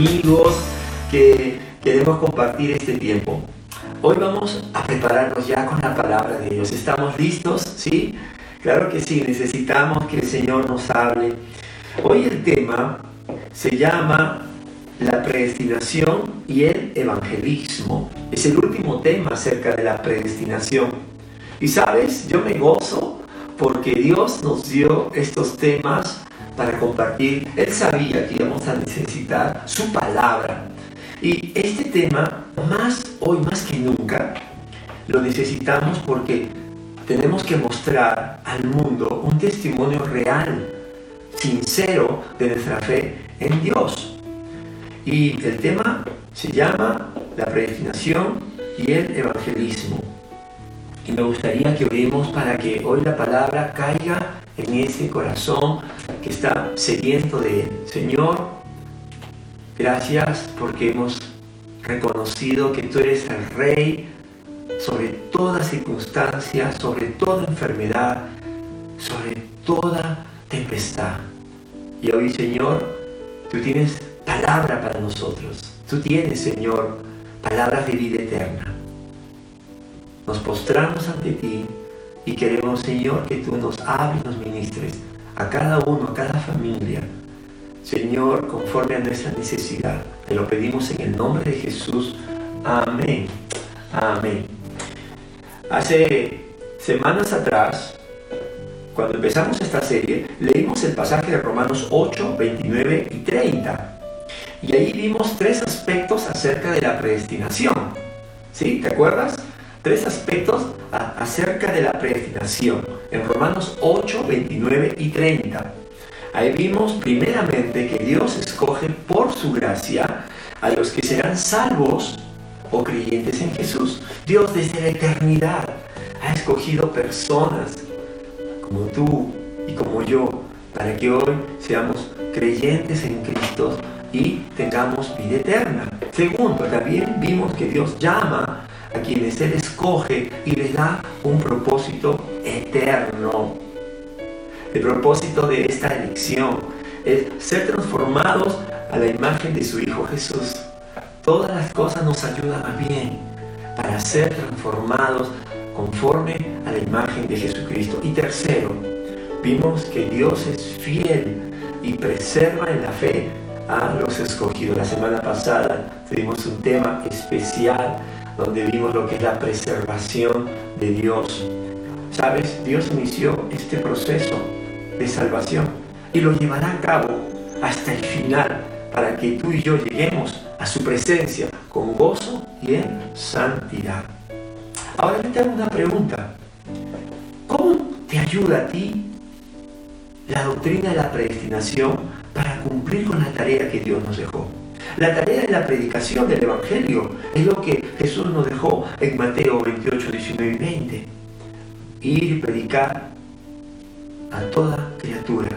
amigos que queremos compartir este tiempo. Hoy vamos a prepararnos ya con la palabra de Dios. ¿Estamos listos? ¿Sí? Claro que sí, necesitamos que el Señor nos hable. Hoy el tema se llama la predestinación y el evangelismo. Es el último tema acerca de la predestinación. Y sabes, yo me gozo porque Dios nos dio estos temas para compartir. Él sabía que íbamos a necesitar su palabra. Y este tema, más hoy más que nunca, lo necesitamos porque tenemos que mostrar al mundo un testimonio real, sincero de nuestra fe en Dios. Y el tema se llama la predestinación y el evangelismo. Y me gustaría que oremos para que hoy la palabra caiga en ese corazón que está sediento de Él. Señor, gracias porque hemos reconocido que tú eres el Rey sobre toda circunstancia, sobre toda enfermedad, sobre toda tempestad. Y hoy, Señor, tú tienes palabra para nosotros. Tú tienes, Señor, palabras de vida eterna. Nos postramos ante ti y queremos, Señor, que tú nos hables, nos ministres a cada uno, a cada familia. Señor, conforme a nuestra necesidad. Te lo pedimos en el nombre de Jesús. Amén. Amén. Hace semanas atrás, cuando empezamos esta serie, leímos el pasaje de Romanos 8, 29 y 30. Y ahí vimos tres aspectos acerca de la predestinación. ¿Sí? ¿Te acuerdas? Tres aspectos acerca de la predestinación en Romanos 8, 29 y 30. Ahí vimos primeramente que Dios escoge por su gracia a los que serán salvos o creyentes en Jesús. Dios desde la eternidad ha escogido personas como tú y como yo para que hoy seamos creyentes en Cristo y tengamos vida eterna. Segundo, también vimos que Dios llama a quienes Él escoge y les da un propósito eterno. El propósito de esta elección es ser transformados a la imagen de su Hijo Jesús. Todas las cosas nos ayudan a bien para ser transformados conforme a la imagen de Jesucristo. Y tercero, vimos que Dios es fiel y preserva en la fe a los escogidos. La semana pasada tuvimos un tema especial donde vimos lo que es la preservación de Dios. ¿Sabes? Dios inició este proceso de salvación y lo llevará a cabo hasta el final para que tú y yo lleguemos a su presencia con gozo y en santidad. Ahora yo te hago una pregunta. ¿Cómo te ayuda a ti la doctrina de la predestinación para cumplir con la tarea que Dios nos dejó? La tarea de la predicación del Evangelio es lo que Jesús nos dejó en Mateo 28, 19 y 20. Ir y predicar a toda criatura,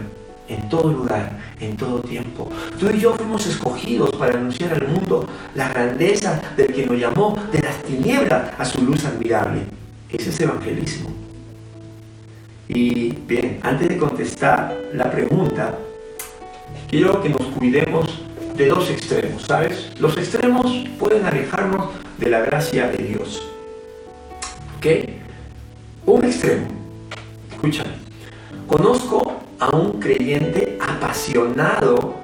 en todo lugar, en todo tiempo. Tú y yo fuimos escogidos para anunciar al mundo la grandeza del que nos llamó de las tinieblas a su luz admirable. Ese es evangelismo. Y bien, antes de contestar la pregunta, quiero que nos cuidemos de dos extremos, ¿sabes? Los extremos pueden alejarnos de la gracia de Dios. ¿Ok? Un extremo, escúchame, conozco a un creyente apasionado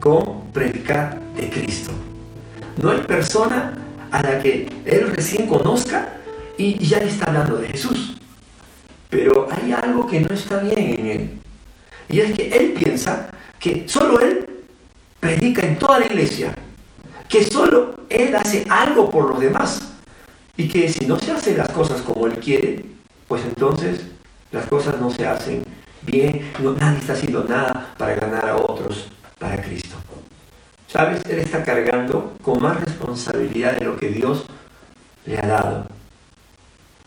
con predicar de Cristo. No hay persona a la que él recién conozca y ya le está hablando de Jesús. Pero hay algo que no está bien en él. Y es que él piensa que solo él predica en toda la iglesia que solo Él hace algo por los demás y que si no se hacen las cosas como Él quiere, pues entonces las cosas no se hacen bien, no, nadie está haciendo nada para ganar a otros para Cristo. ¿Sabes? Él está cargando con más responsabilidad de lo que Dios le ha dado.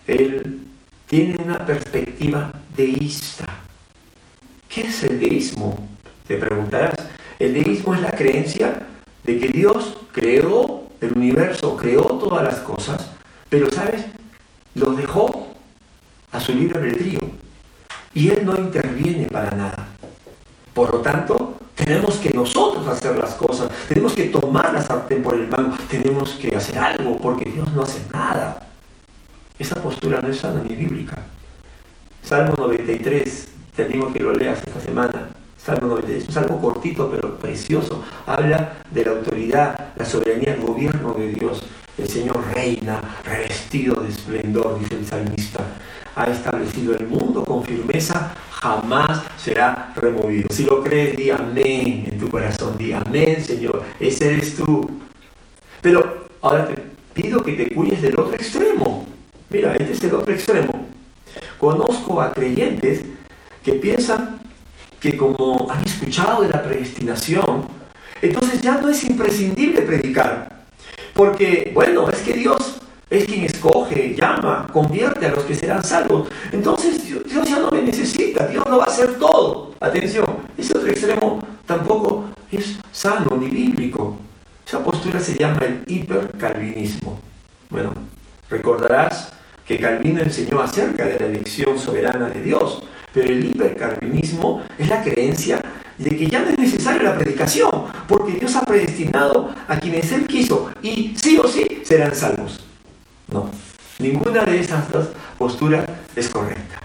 Él tiene una perspectiva deísta. ¿Qué es el deísmo? Te preguntarás. El deísmo es la creencia de que Dios creó el universo, creó todas las cosas, pero ¿sabes? Los dejó a su libre albedrío y Él no interviene para nada. Por lo tanto, te tenemos que nosotros hacer las cosas, tenemos que tomar la sartén por el mango, tenemos que hacer algo porque Dios no hace nada. Esa postura no es sana ni bíblica. Salmo 93, te animo que lo leas esta semana. Salmo 93, es un salmo cortito pero precioso. Habla de la autoridad, la soberanía, el gobierno de Dios. El Señor reina, revestido de esplendor, dice el salmista. Ha establecido el mundo con firmeza, jamás será removido. Si lo crees, di amén en tu corazón. Di amén, Señor. Ese eres tú. Pero ahora te pido que te cuides del otro extremo. Mira, este es el otro extremo. Conozco a creyentes que piensan que como han escuchado de la predestinación, entonces ya no es imprescindible predicar. Porque, bueno, es que Dios es quien escoge, llama, convierte a los que serán salvos. Entonces Dios ya no me necesita, Dios lo va a hacer todo. Atención, ese otro extremo tampoco es sano ni bíblico. Esa postura se llama el hipercalvinismo. Bueno, recordarás que Calvino enseñó acerca de la elección soberana de Dios, pero el hipercalvinismo es la creencia de que ya no es necesaria la predicación, porque Dios ha predestinado a quienes Él quiso y sí o sí serán salvos. No, ninguna de esas dos posturas es correcta.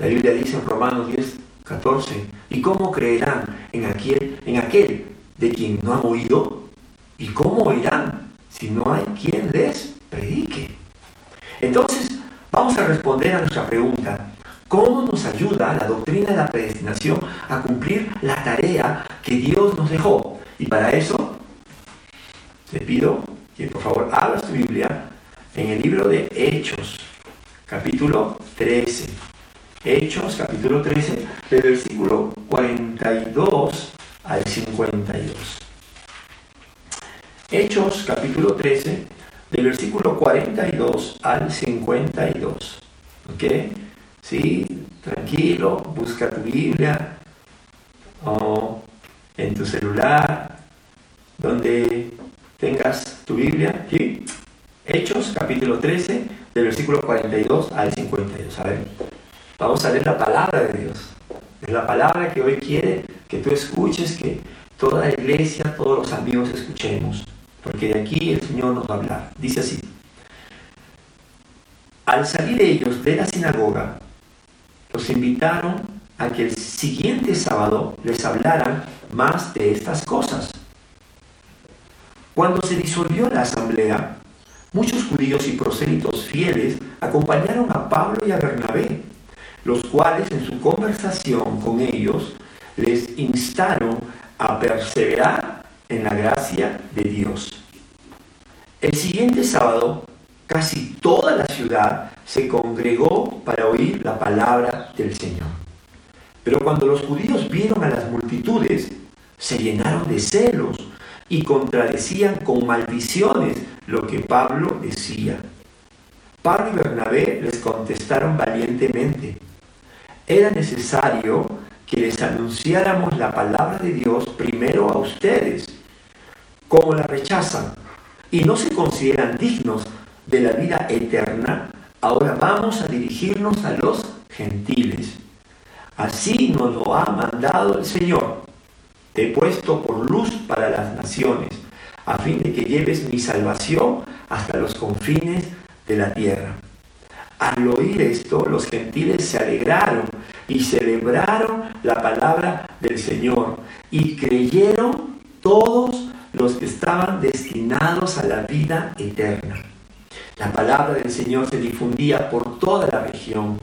La Biblia dice en Romanos 10, 14, ¿y cómo creerán en aquel, en aquel de quien no han oído? ¿Y cómo oirán si no hay quien les predique? Entonces, vamos a responder a nuestra pregunta. ¿Cómo nos ayuda la doctrina de la predestinación a cumplir la tarea que Dios nos dejó? Y para eso, te pido que por favor abras tu Biblia en el libro de Hechos, capítulo 13. Hechos, capítulo 13, del versículo 42 al 52. Hechos, capítulo 13, del versículo 42 al 52. ¿Ok? Sí, tranquilo, busca tu Biblia o en tu celular, donde tengas tu Biblia. ¿sí? Hechos, capítulo 13, del versículo 42 al 52. A ver, vamos a leer la palabra de Dios. Es la palabra que hoy quiere que tú escuches, que toda la iglesia, todos los amigos escuchemos porque de aquí el Señor nos va a hablar. Dice así, al salir ellos de la sinagoga, los invitaron a que el siguiente sábado les hablaran más de estas cosas. Cuando se disolvió la asamblea, muchos judíos y prosélitos fieles acompañaron a Pablo y a Bernabé, los cuales en su conversación con ellos les instaron a perseverar en la gracia de Dios. El siguiente sábado, casi toda la ciudad se congregó para oír la palabra del Señor. Pero cuando los judíos vieron a las multitudes, se llenaron de celos y contradecían con maldiciones lo que Pablo decía. Pablo y Bernabé les contestaron valientemente. Era necesario que les anunciáramos la palabra de Dios primero a ustedes. Como la rechazan y no se consideran dignos de la vida eterna, ahora vamos a dirigirnos a los gentiles. Así nos lo ha mandado el Señor. Te he puesto por luz para las naciones, a fin de que lleves mi salvación hasta los confines de la tierra. Al oír esto, los gentiles se alegraron y celebraron la palabra del Señor y creyeron todos los que estaban destinados a la vida eterna. La palabra del Señor se difundía por toda la región,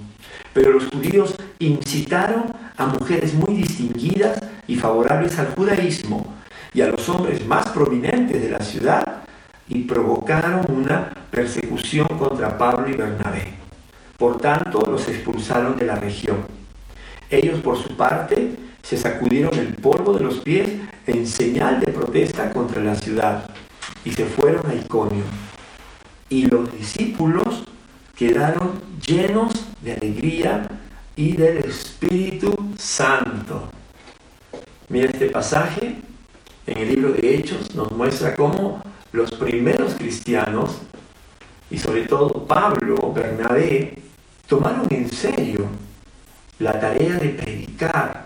pero los judíos incitaron a mujeres muy distinguidas y favorables al judaísmo y a los hombres más prominentes de la ciudad y provocaron una persecución contra Pablo y Bernabé. Por tanto, los expulsaron de la región. Ellos, por su parte, se sacudieron el polvo de los pies en señal de protesta contra la ciudad y se fueron a Iconio. Y los discípulos quedaron llenos de alegría y del Espíritu Santo. Mira este pasaje en el libro de Hechos nos muestra cómo los primeros cristianos y sobre todo Pablo, Bernabé, tomaron en serio la tarea de predicar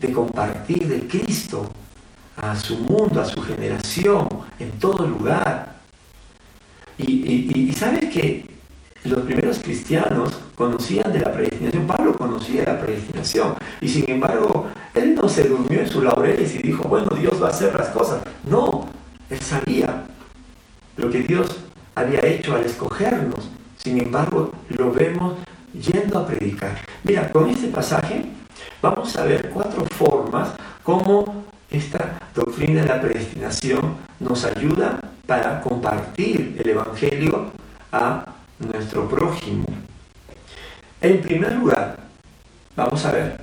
de compartir de Cristo a su mundo, a su generación, en todo lugar. Y, sabes que los primeros cristianos conocían de la predestinación, Pablo conocía la predestinación, y sin embargo, él no se durmió en sus laureles y dijo, bueno, Dios va a hacer las cosas. No, él sabía lo que Dios había hecho al escogernos. Sin embargo, lo vemos yendo a predicar. Mira, con este pasaje vamos a ver cuatro formas como esta doctrina de la predestinación nos ayuda para compartir el Evangelio a nuestro prójimo. En primer lugar, vamos a ver,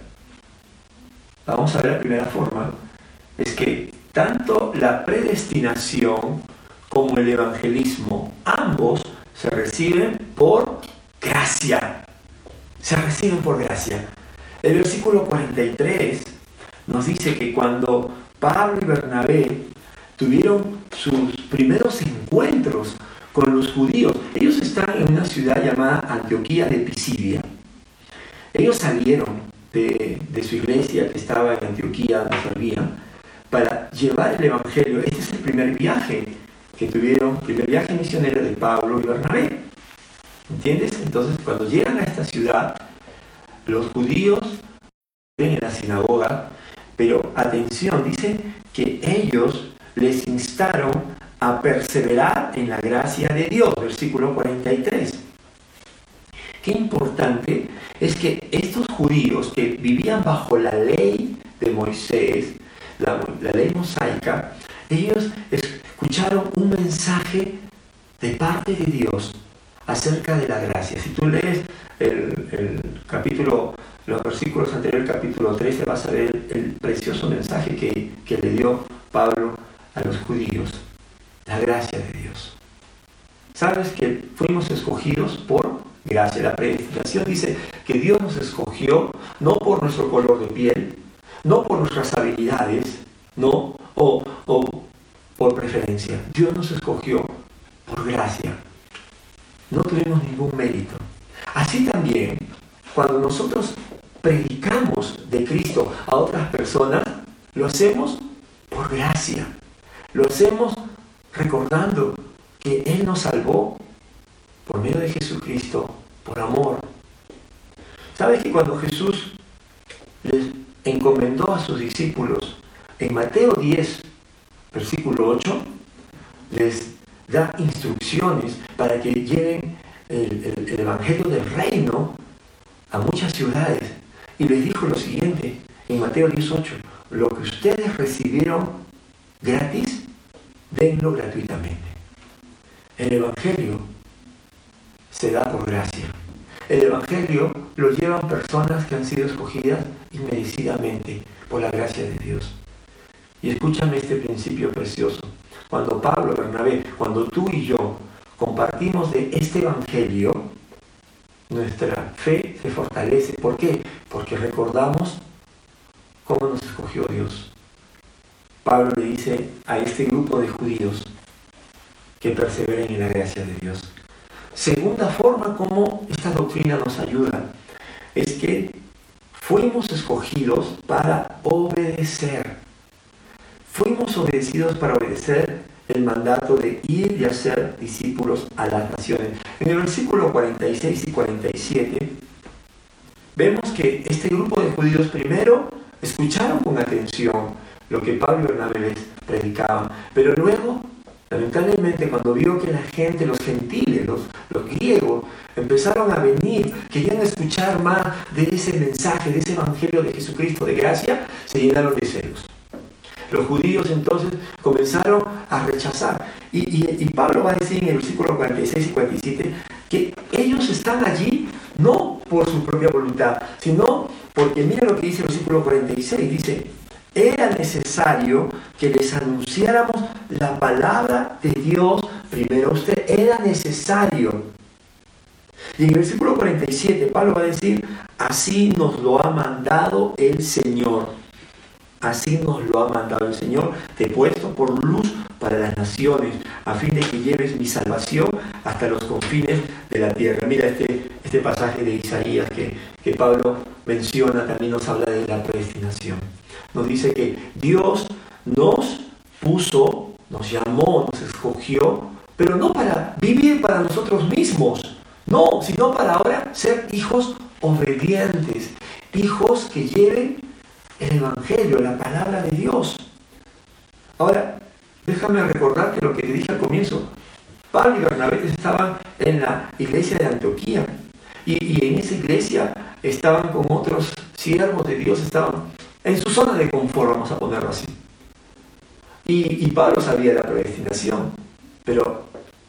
vamos a ver la primera forma, es que tanto la predestinación como el evangelismo, ambos se reciben por gracia. Se reciben por gracia. El versículo 43 nos dice que cuando Pablo y Bernabé tuvieron sus primeros encuentros con los judíos, ellos están en una ciudad llamada Antioquía de Pisidia. Ellos salieron de, su iglesia que estaba en Antioquía, donde servían, para llevar el Evangelio. Este es el primer viaje que tuvieron, primer viaje misionero de Pablo y Bernabé. ¿Entiendes? Entonces, cuando llegan a esta ciudad, los judíos en la sinagoga pero atención, dice que ellos les instaron a perseverar en la gracia de Dios, versículo 43. Qué importante es que estos judíos que vivían bajo la ley de Moisés, la, ley mosaica, ellos escucharon un mensaje de parte de Dios acerca de la gracia. Si tú lees el, capítulo los versículos anteriores, capítulo 13, vas a ver el precioso mensaje que, que le dio Pablo a los judíos, la gracia de Dios. ¿Sabes que fuimos escogidos por gracia? La predestinación dice que Dios nos escogió no por nuestro color de piel, no por nuestras habilidades, no, o, o por preferencia. Dios nos escogió por gracia. No tuvimos ningún mérito. Así también, cuando nosotros predicamos de Cristo a otras personas, lo hacemos por gracia. Lo hacemos recordando que Él nos salvó por medio de Jesucristo, por amor. ¿Sabes que cuando Jesús les encomendó a sus discípulos en Mateo 10, versículo 8, les da instrucciones para que lleven el, el Evangelio del reino a muchas ciudades y les dijo lo siguiente en Mateo 18, lo que ustedes recibieron gratis, denlo gratuitamente. El Evangelio se da por gracia. El Evangelio lo llevan personas que han sido escogidas inmerecidamente por la gracia de Dios. Y escúchame este principio precioso. Cuando Pablo, Bernabé, cuando tú y yo compartimos de este Evangelio, nuestra fe se fortalece. ¿Por qué? Porque recordamos cómo nos escogió Dios. Pablo le dice a este grupo de judíos que perseveren en la gracia de Dios. Segunda forma como esta doctrina nos ayuda es que fuimos escogidos para obedecer. Fuimos obedecidos para obedecer el mandato de ir y hacer discípulos a las naciones. En el versículo 46 y 47 vemos que este grupo de judíos primero escucharon con atención lo que Pablo y Bernabé predicaban, pero luego, lamentablemente, cuando vio que la gente, los gentiles, los, los griegos, empezaron a venir, querían escuchar más de ese mensaje, de ese evangelio de Jesucristo de gracia, se llenaron de celos. Los judíos entonces comenzaron a rechazar. Y, Pablo va a decir en el versículo 46 y 47 que ellos están allí no por su propia voluntad, sino porque mira lo que dice el versículo 46, dice, era necesario que les anunciáramos la palabra de Dios primero a usted, era necesario. Y en el versículo 47 Pablo va a decir, así nos lo ha mandado el Señor. Así nos lo ha mandado el Señor. Te he puesto por luz para las naciones, a fin de que lleves mi salvación hasta los confines de la tierra. Mira este, este pasaje de Isaías que, que Pablo menciona, también nos habla de la predestinación. nos dice que Dios nos puso, nos llamó, nos escogió, pero no para vivir para nosotros mismos, no, sino para ahora ser hijos obedientes, hijos que lleven el Evangelio, la palabra de Dios. Ahora, déjame recordarte lo que te dije al comienzo. Pablo y Bernabé estaban en la iglesia de Antioquía y, en esa iglesia estaban con otros siervos de Dios, estaban en su zona de confort, vamos a ponerlo así. Y, Pablo sabía la predestinación, pero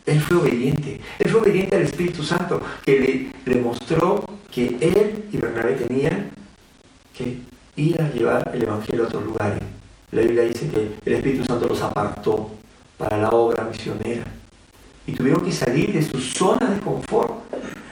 él fue obediente. Él fue obediente al Espíritu Santo, que le mostró que él y Bernabé tenían que ir a llevar el Evangelio a otros lugares. La Biblia dice que el Espíritu Santo los apartó para la obra misionera. Y tuvieron que salir de su zona de confort.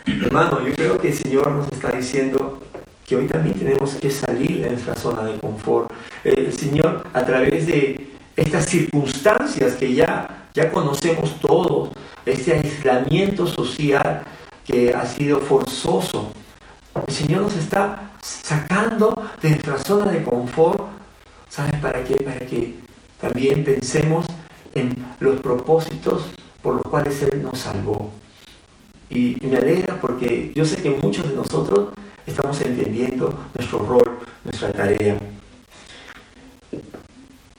Hermano, yo creo que el Señor nos está diciendo que hoy también tenemos que salir de nuestra zona de confort. El Señor, a través de estas circunstancias que ya, ya conocemos todos, este aislamiento social que ha sido forzoso, el Señor nos está sacando de nuestra zona de confort. ¿Sabes para qué? Para que también pensemos en los propósitos por los cuales Él nos salvó. Y, me alegra porque yo sé que muchos de nosotros estamos entendiendo nuestro rol, nuestra tarea.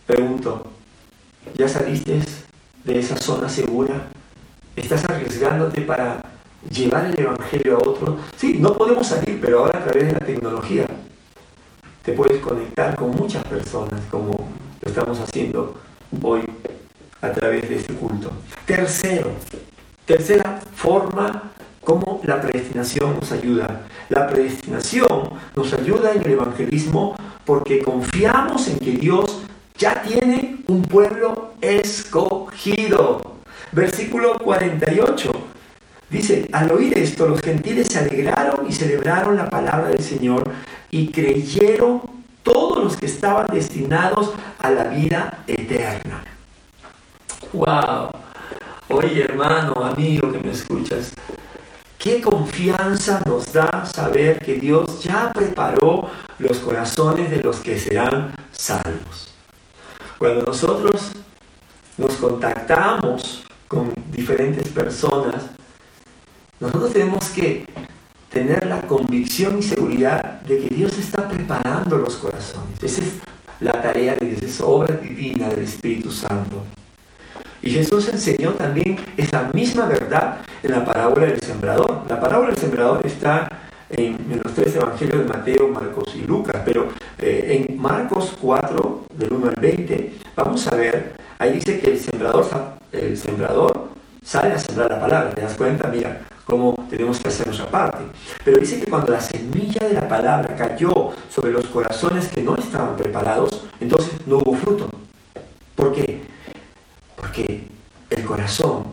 Pregunto, ¿ya saliste de esa zona segura? ¿Estás arriesgándote para llevar el Evangelio a otros? Sí, no podemos salir, pero ahora a través de la tecnología te puedes conectar con muchas personas como lo estamos haciendo hoy a través de este culto. Tercero, tercera forma como la predestinación nos ayuda. La predestinación nos ayuda en el evangelismo porque confiamos en que Dios ya tiene un pueblo escogido. Versículo 48. Dice, al oír esto, los gentiles se alegraron y celebraron la palabra del Señor y creyeron todos los que estaban destinados a la vida eterna. ¡Wow! Oye, hermano, amigo que me escuchas, qué confianza nos da saber que Dios ya preparó los corazones de los que serán salvos. Cuando nosotros nos contactamos con diferentes personas, nosotros tenemos que tener la convicción y seguridad de que Dios está preparando los corazones. Esa es la tarea de Dios, es obra divina del Espíritu Santo. Y Jesús enseñó también esa misma verdad en la parábola del sembrador. La parábola del sembrador está en, los tres evangelios de Mateo, Marcos y Lucas, pero eh, en Marcos 4, del 1 al 20, vamos a ver, ahí dice que el sembrador, el sembrador sale a sembrar la palabra, ¿te das cuenta? Mira, cómo tenemos que hacer nuestra parte. Pero dice que cuando la semilla de la palabra cayó sobre los corazones que no estaban preparados, entonces no hubo fruto. ¿Por qué? porque el corazón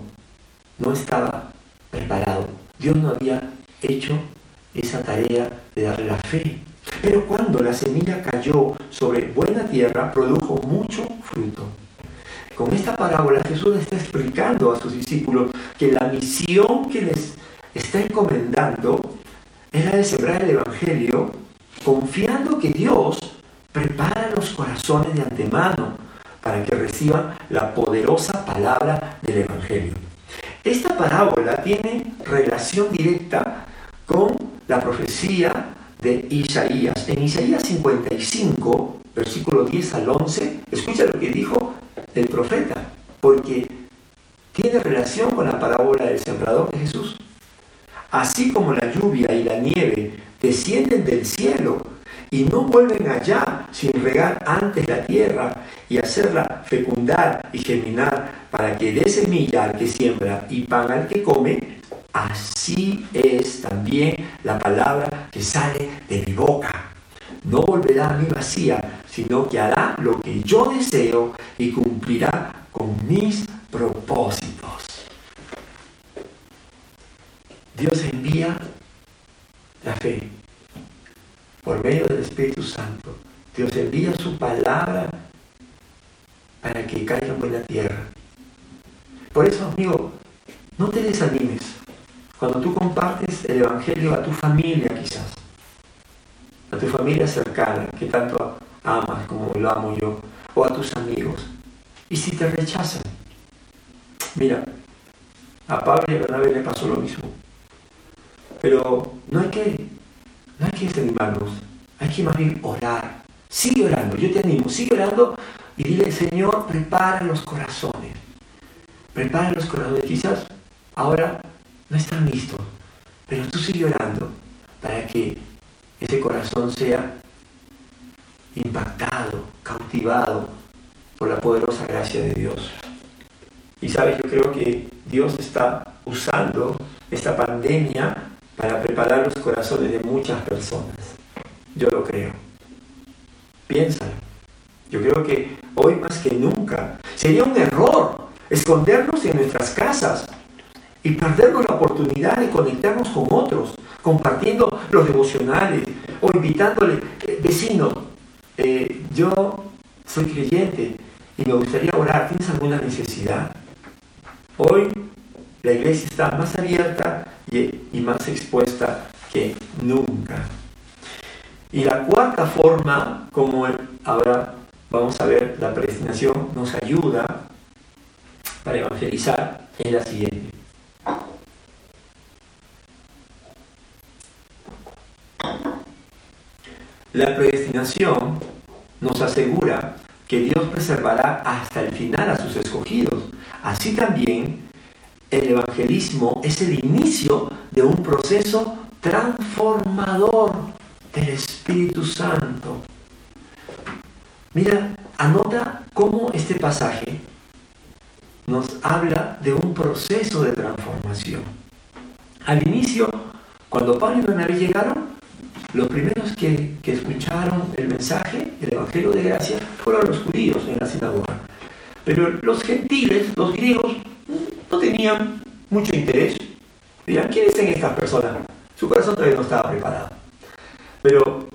no estaba preparado. Dios no había hecho esa tarea de darle la fe. Pero cuando la semilla cayó sobre buena tierra, produjo mucho fruto. Con esta parábola Jesús está explicando a sus discípulos que la misión que les está encomendando es la de sembrar el Evangelio, confiando que Dios prepara los corazones de antemano para que reciban la poderosa palabra del Evangelio. Esta parábola tiene relación directa con la profecía de Isaías. En Isaías 55, versículo 10 al 11, escucha lo que dijo el profeta, porque tiene relación con la parábola del sembrador de Jesús. Así como la lluvia y la nieve descienden del cielo y no vuelven allá sin regar antes la tierra y hacerla fecundar y germinar para que dé semilla al que siembra y pan al que come, así es también la palabra que sale de mi boca. No volverá a mí vacía, sino que hará lo que yo deseo y cumplirá con mis propósitos. Dios envía la fe por medio del Espíritu Santo. Dios envía su palabra para que caiga en buena tierra. Por eso, amigo, no te desanimes. Cuando tú compartes el Evangelio a tu familia familia cercana, que tanto amas como lo amo yo, o a tus amigos. Y si te rechazan, mira, a Pablo y a Bernabé le pasó lo mismo. Pero no hay que, no hay que desanimarnos, hay que más bien orar. Sigue orando, yo te animo, sigue orando y dile, Señor, prepara los corazones. Prepara los corazones. Quizás ahora no están listos, pero tú sigue orando para que ese corazón sea impactado, cautivado por la poderosa gracia de Dios. Y sabes, yo creo que Dios está usando esta pandemia para preparar los corazones de muchas personas. Yo lo creo. Piénsalo. Yo creo que hoy más que nunca sería un error escondernos en nuestras casas y perdernos la oportunidad de conectarnos con otros, compartiendo los devocionales o invitándole, eh, vecino, eh, yo soy creyente y me gustaría orar, ¿tienes alguna necesidad? Hoy la iglesia está más abierta y, más expuesta que nunca. Y la cuarta forma, como ahora vamos a ver, la predestinación nos ayuda para evangelizar, es la siguiente. La predestinación nos asegura que Dios preservará hasta el final a sus escogidos. Así también el evangelismo es el inicio de un proceso transformador del Espíritu Santo. Mira, anota cómo este pasaje nos habla de un proceso de transformación. Al inicio, cuando Pablo y Bernabé llegaron, los primeros que, que, escucharon el mensaje, el Evangelio de Gracia, fueron los judíos en la sinagoga. Pero los gentiles, los griegos, no tenían mucho interés. Dirán, ¿quiénes son estas personas? Su corazón todavía no estaba preparado. Pero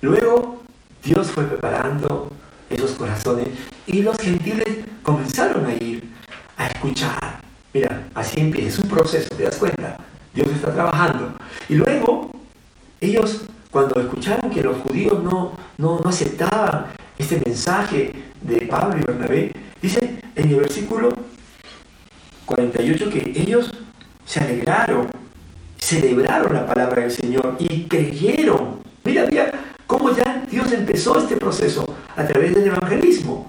luego Dios fue preparando esos corazones y los gentiles comenzaron a ir a escuchar. Mira, así empieza, es un proceso, ¿te das cuenta? Dios está trabajando. Y luego ellos, cuando escucharon que los judíos no, no, no aceptaban este mensaje de Pablo y Bernabé, dice en el versículo 48 que ellos se alegraron, celebraron la palabra del Señor y creyeron. Mira, mira cómo ya Dios empezó este proceso a través del evangelismo.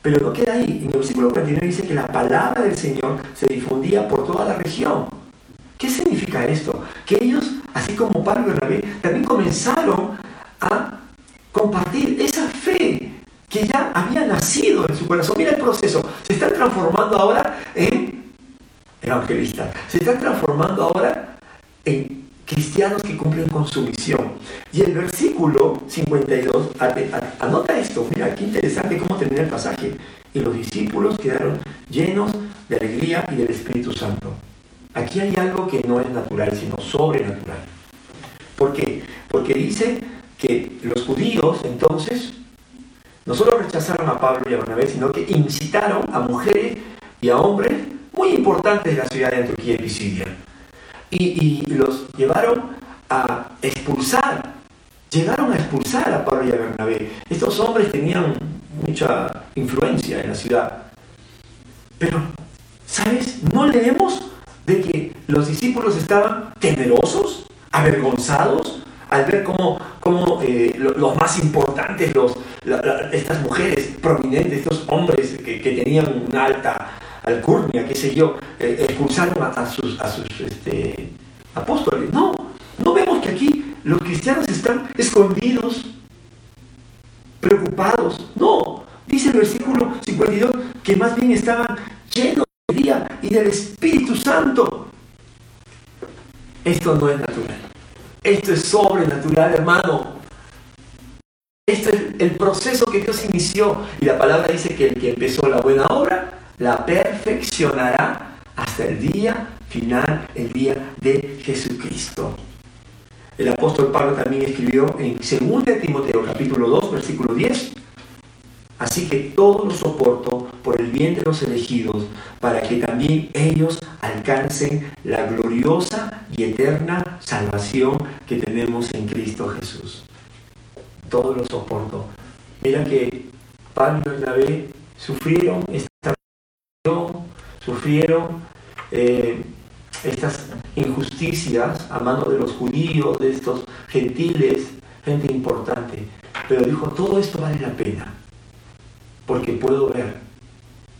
Pero no queda ahí. En el versículo 49 dice que la palabra del Señor se difundía por toda la región. ¿Qué significa esto? Que ellos, así como Pablo y Rabí, también comenzaron a compartir esa fe que ya había nacido en su corazón. Mira el proceso. Se están transformando ahora en evangelistas. Se están transformando ahora en cristianos que cumplen con su misión. Y el versículo 52, anota esto, mira qué interesante cómo termina el pasaje. Y los discípulos quedaron llenos de alegría y del Espíritu Santo. Aquí hay algo que no es natural, sino sobrenatural. ¿Por qué? Porque dice que los judíos entonces no solo rechazaron a Pablo y a Bernabé, sino que incitaron a mujeres y a hombres muy importantes de la ciudad de Antioquía y Pisidia. Y, los llevaron a expulsar, llegaron a expulsar a Pablo y a Bernabé. Estos hombres tenían mucha influencia en la ciudad. Pero, ¿sabes? No leemos de que los discípulos estaban temerosos, avergonzados, al ver cómo, eh, los más importantes, estas mujeres prominentes, estos hombres que, tenían una alta alcurnia, qué sé yo, eh, expulsaron a, sus, a sus este, apóstoles. No, no vemos que aquí los cristianos están escondidos, preocupados. No, dice el versículo 52 que más bien estaban llenos y del Espíritu Santo. Esto no es natural. Esto es sobrenatural, hermano. Este es el proceso que Dios inició. Y la palabra dice que el que empezó la buena obra, la perfeccionará hasta el día final, el día de Jesucristo. El apóstol Pablo también escribió en 2 Timoteo capítulo 2, versículo 10, Así que todo lo soporto por el bien de los elegidos, para que también ellos alcancen la gloriosa y salvación que tenemos en Cristo Jesús. Todo lo soporto Mira que Pablo y Bernabé sufrieron esta sufrieron eh, estas injusticias a mano de los judíos, de estos gentiles, gente importante. Pero dijo, todo esto vale la pena, porque puedo ver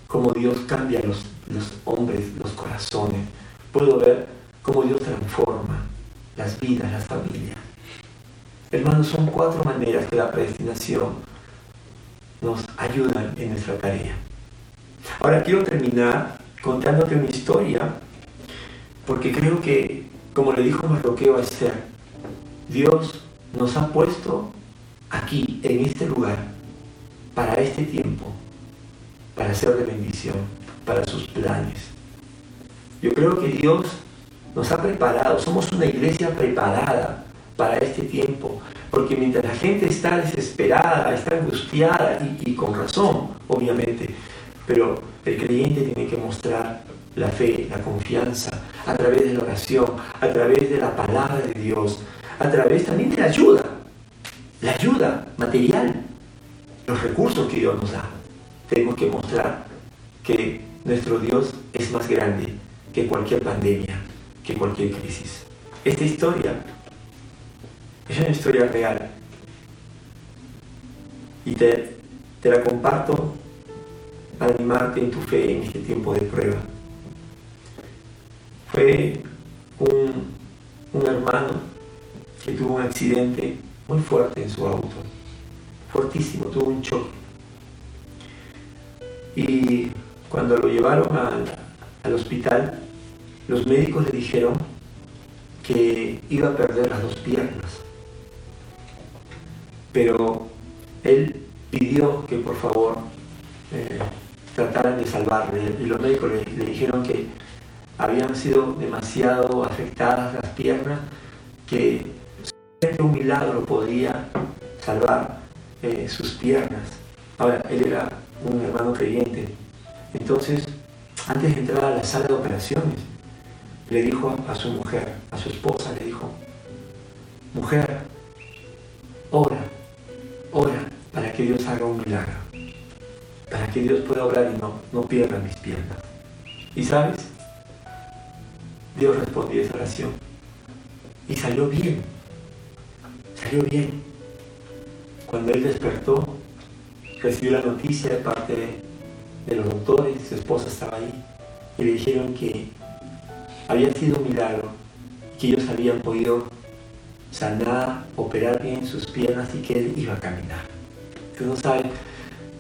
cómo Dios cambia los, los hombres, los corazones. Puedo ver cómo Dios transforma las vidas, las familias. Hermanos, son cuatro maneras que la predestinación nos ayuda en nuestra tarea. Ahora quiero terminar contándote una historia, porque creo que, como le dijo Marroqueo a Esther, Dios nos ha puesto aquí, en este lugar, para este tiempo, para ser de bendición, para sus planes. Yo creo que Dios nos ha preparado, somos una iglesia preparada para este tiempo, porque mientras la gente está desesperada, está angustiada y, y con razón, obviamente, pero el creyente tiene que mostrar la fe, la confianza, a través de la oración, a través de la palabra de Dios, a través también de la ayuda, la ayuda material, los recursos que Dios nos da. Tenemos que mostrar que nuestro Dios es más grande que cualquier pandemia, que cualquier crisis. Esta historia es una historia real y te, la comparto para animarte en tu fe en este tiempo de prueba. Fue un, un hermano que tuvo un accidente muy fuerte en su auto, fortísimo, tuvo un choque. Y cuando lo llevaron al hospital, los médicos le dijeron que iba a perder las dos piernas. Pero él pidió que por favor eh, trataran de salvarle. Y los médicos le, dijeron que habían sido demasiado afectadas las piernas, que un milagro podía salvar eh, sus piernas. Ahora, él era un hermano creyente. Entonces, antes de entrar a la sala de operaciones, le dijo a su mujer, a su esposa, le dijo, mujer, ora, ora para que Dios haga un milagro para que Dios pueda obrar y no, no pierda mis piernas. ¿Y sabes? Dios respondió esa oración. Y salió bien. Salió bien. Cuando él despertó, recibió la noticia de parte de, los doctores, su esposa estaba ahí, y le dijeron que había sido un milagro, que ellos habían podido sanar, operar bien sus piernas y que él iba a caminar. Tú no sabes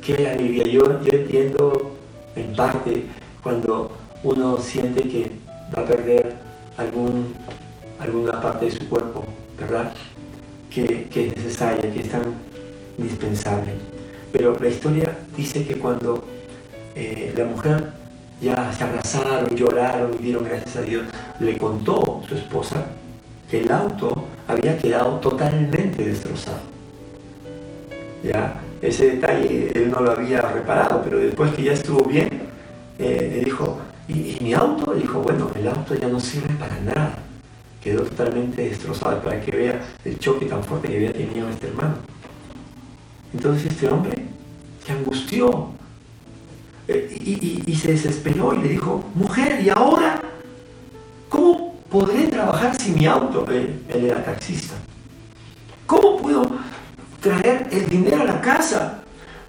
qué alivia. Yo, yo entiendo en parte cuando uno siente que va a perder algún, alguna parte de su cuerpo, ¿verdad? Que, es necesaria, que es tan indispensable. Pero la historia dice que cuando eh, la mujer ya se abrazaron, lloraron y dieron gracias a Dios, le contó su esposa que el auto había quedado totalmente destrozado. ¿Ya? ese detalle él no lo había reparado, pero después que ya estuvo bien, eh, le dijo, ¿Y, mi auto? Le dijo, bueno, el auto ya no sirve para nada. Quedó totalmente destrozado para que vea el choque tan fuerte que había tenido este hermano. Entonces este hombre se angustió eh, y, se desesperó y le dijo, mujer, ¿y ahora cómo podré trabajar sin mi auto? él era taxista. ¿Cómo puedo traer el dinero a la casa.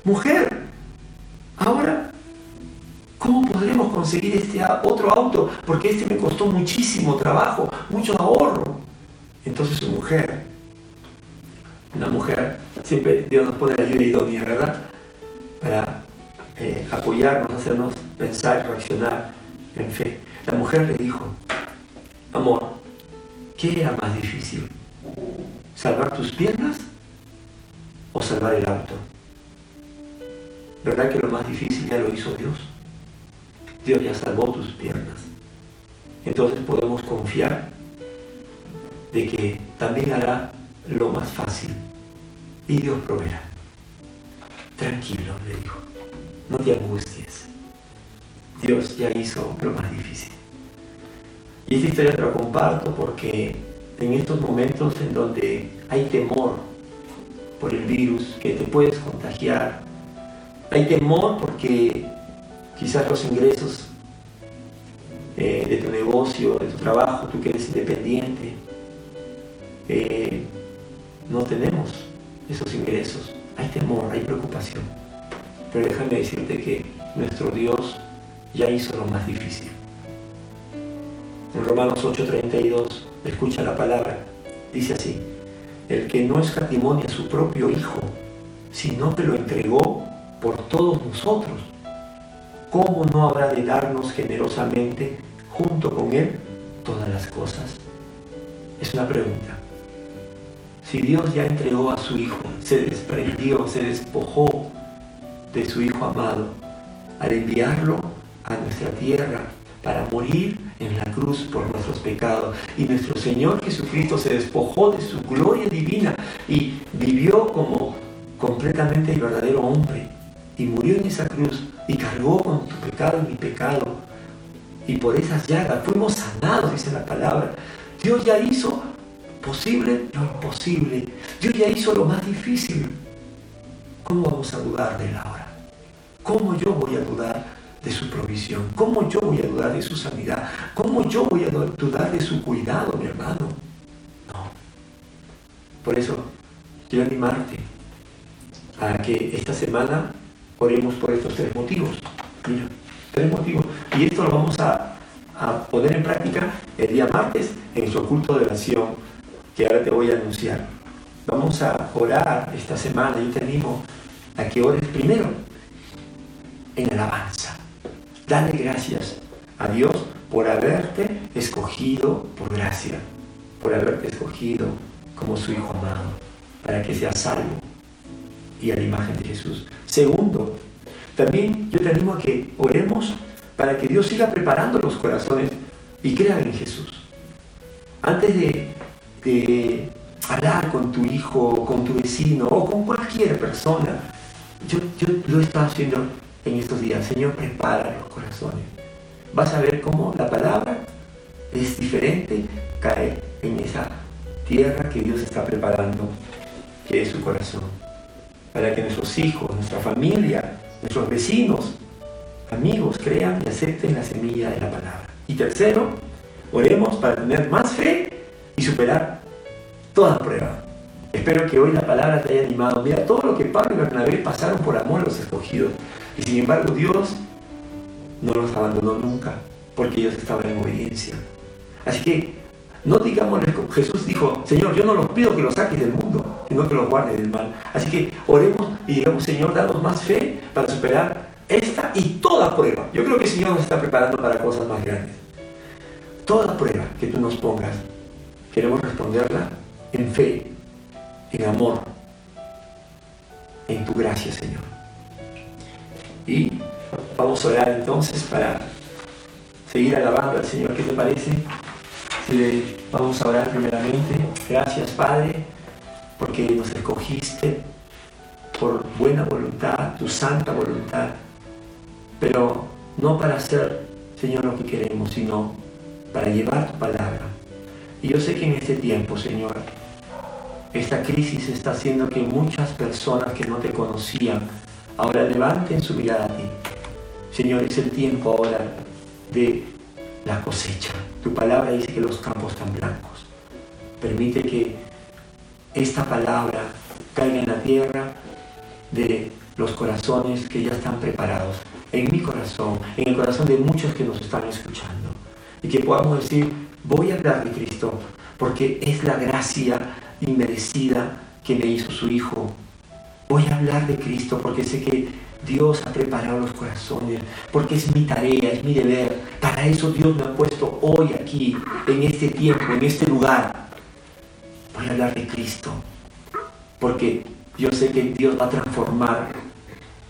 Mujer, ahora, ¿cómo podremos conseguir este otro auto? Porque este me costó muchísimo trabajo, mucho ahorro. Entonces su mujer, una mujer, siempre Dios nos pone la ayuda idónea, ¿verdad? Para eh, apoyarnos, hacernos pensar, reaccionar en fe. La mujer le dijo, amor, ¿qué era más difícil? ¿Salvar tus piernas o salvar el auto. ¿Verdad que lo más difícil ya lo hizo Dios? Dios ya salvó tus piernas. Entonces podemos confiar de que también hará lo más fácil y Dios proveerá. Tranquilo, le dijo, no te angusties. Dios ya hizo lo más difícil. Y esta historia te la comparto porque en estos momentos en donde hay temor por el virus, que te puedes contagiar. Hay temor porque quizás los ingresos eh, de tu negocio, de tu trabajo, tú que eres independiente, eh, no tenemos esos ingresos. Hay temor, hay preocupación. Pero déjame decirte que nuestro Dios ya hizo lo más difícil. En Romanos 8:32, escucha la palabra, dice así, el que no escatimó a su propio Hijo, sino que lo entregó por todos nosotros, ¿cómo no habrá de darnos generosamente junto con Él todas las cosas? Es una pregunta. Si Dios ya entregó a su Hijo, se desprendió, se despojó de su Hijo amado, al enviarlo a nuestra tierra para morir en la cruz por nuestros pecados. Y nuestro Señor Jesucristo se despojó de su gloria divina y vivió como completamente el verdadero hombre. Y murió en esa cruz y cargó con tu pecado y mi pecado. Y por esas llagas fuimos sanados, dice la palabra. Dios ya hizo posible lo imposible. Dios ya hizo lo más difícil. ¿Cómo vamos a dudar de él ahora? ¿Cómo yo voy a dudar de su provisión? ¿Cómo yo voy a dudar de su sanidad? ¿Cómo yo voy a dudar de su cuidado, mi hermano? No. Por eso quiero animarte a que esta semana oremos por estos tres motivos. Mira, tres motivos. Y esto lo vamos a, a poner en práctica el día martes en su culto de oración que ahora te voy a anunciar. Vamos a orar esta semana. Yo te animo a que ores primero en alabanza. Dale gracias a Dios por haberte escogido por gracia, por haberte escogido como su Hijo amado, para que seas salvo y a la imagen de Jesús. Segundo, también yo te animo a que oremos para que Dios siga preparando los corazones y crean en Jesús. Antes de, hablar con tu hijo, con tu vecino o con cualquier persona, yo, yo lo estaba haciendo en estos días. Señor, prepara los corazones. Vas a ver cómo la palabra es diferente, cae en esa tierra que Dios está preparando, que es su corazón. Para que nuestros hijos, nuestra familia, nuestros vecinos, amigos crean y acepten la semilla de la palabra. Y tercero, oremos para tener más fe y superar toda prueba. Espero que hoy la palabra te haya animado. Mira, todo lo que Pablo y Bernabé pasaron por amor a los escogidos. Y sin embargo Dios no los abandonó nunca, porque ellos estaban en obediencia. Así que no digamos, Jesús dijo, Señor, yo no los pido que los saques del mundo, sino que los guardes del mal. Así que oremos y digamos, Señor, danos más fe para superar esta y toda prueba. Yo creo que el Señor nos está preparando para cosas más grandes. Toda prueba que tú nos pongas, queremos responderla en fe, en amor, en tu gracia, Señor. Y vamos a orar entonces para seguir alabando al Señor. ¿Qué te parece? Vamos a orar primeramente. Gracias, Padre, porque nos escogiste por buena voluntad, tu santa voluntad, pero no para hacer, Señor, lo que queremos, sino para llevar tu palabra. Y yo sé que en este tiempo, Señor, esta crisis está haciendo que muchas personas que no te conocían Ahora levanten su mirada a ti. Señor, es el tiempo ahora de la cosecha. Tu palabra dice que los campos están blancos. Permite que esta palabra caiga en la tierra de los corazones que ya están preparados. En mi corazón, en el corazón de muchos que nos están escuchando. Y que podamos decir, voy a hablar de Cristo, porque es la gracia inmerecida que me hizo su Hijo Voy a hablar de Cristo porque sé que Dios ha preparado los corazones, porque es mi tarea, es mi deber. Para eso Dios me ha puesto hoy aquí, en este tiempo, en este lugar. Voy a hablar de Cristo, porque yo sé que Dios va a transformar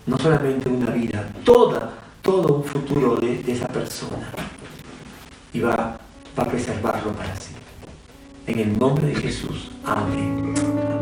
no solamente una vida, toda, todo un futuro de, esa persona. Y va, para preservarlo para sí. En el nombre de Jesús. Amén.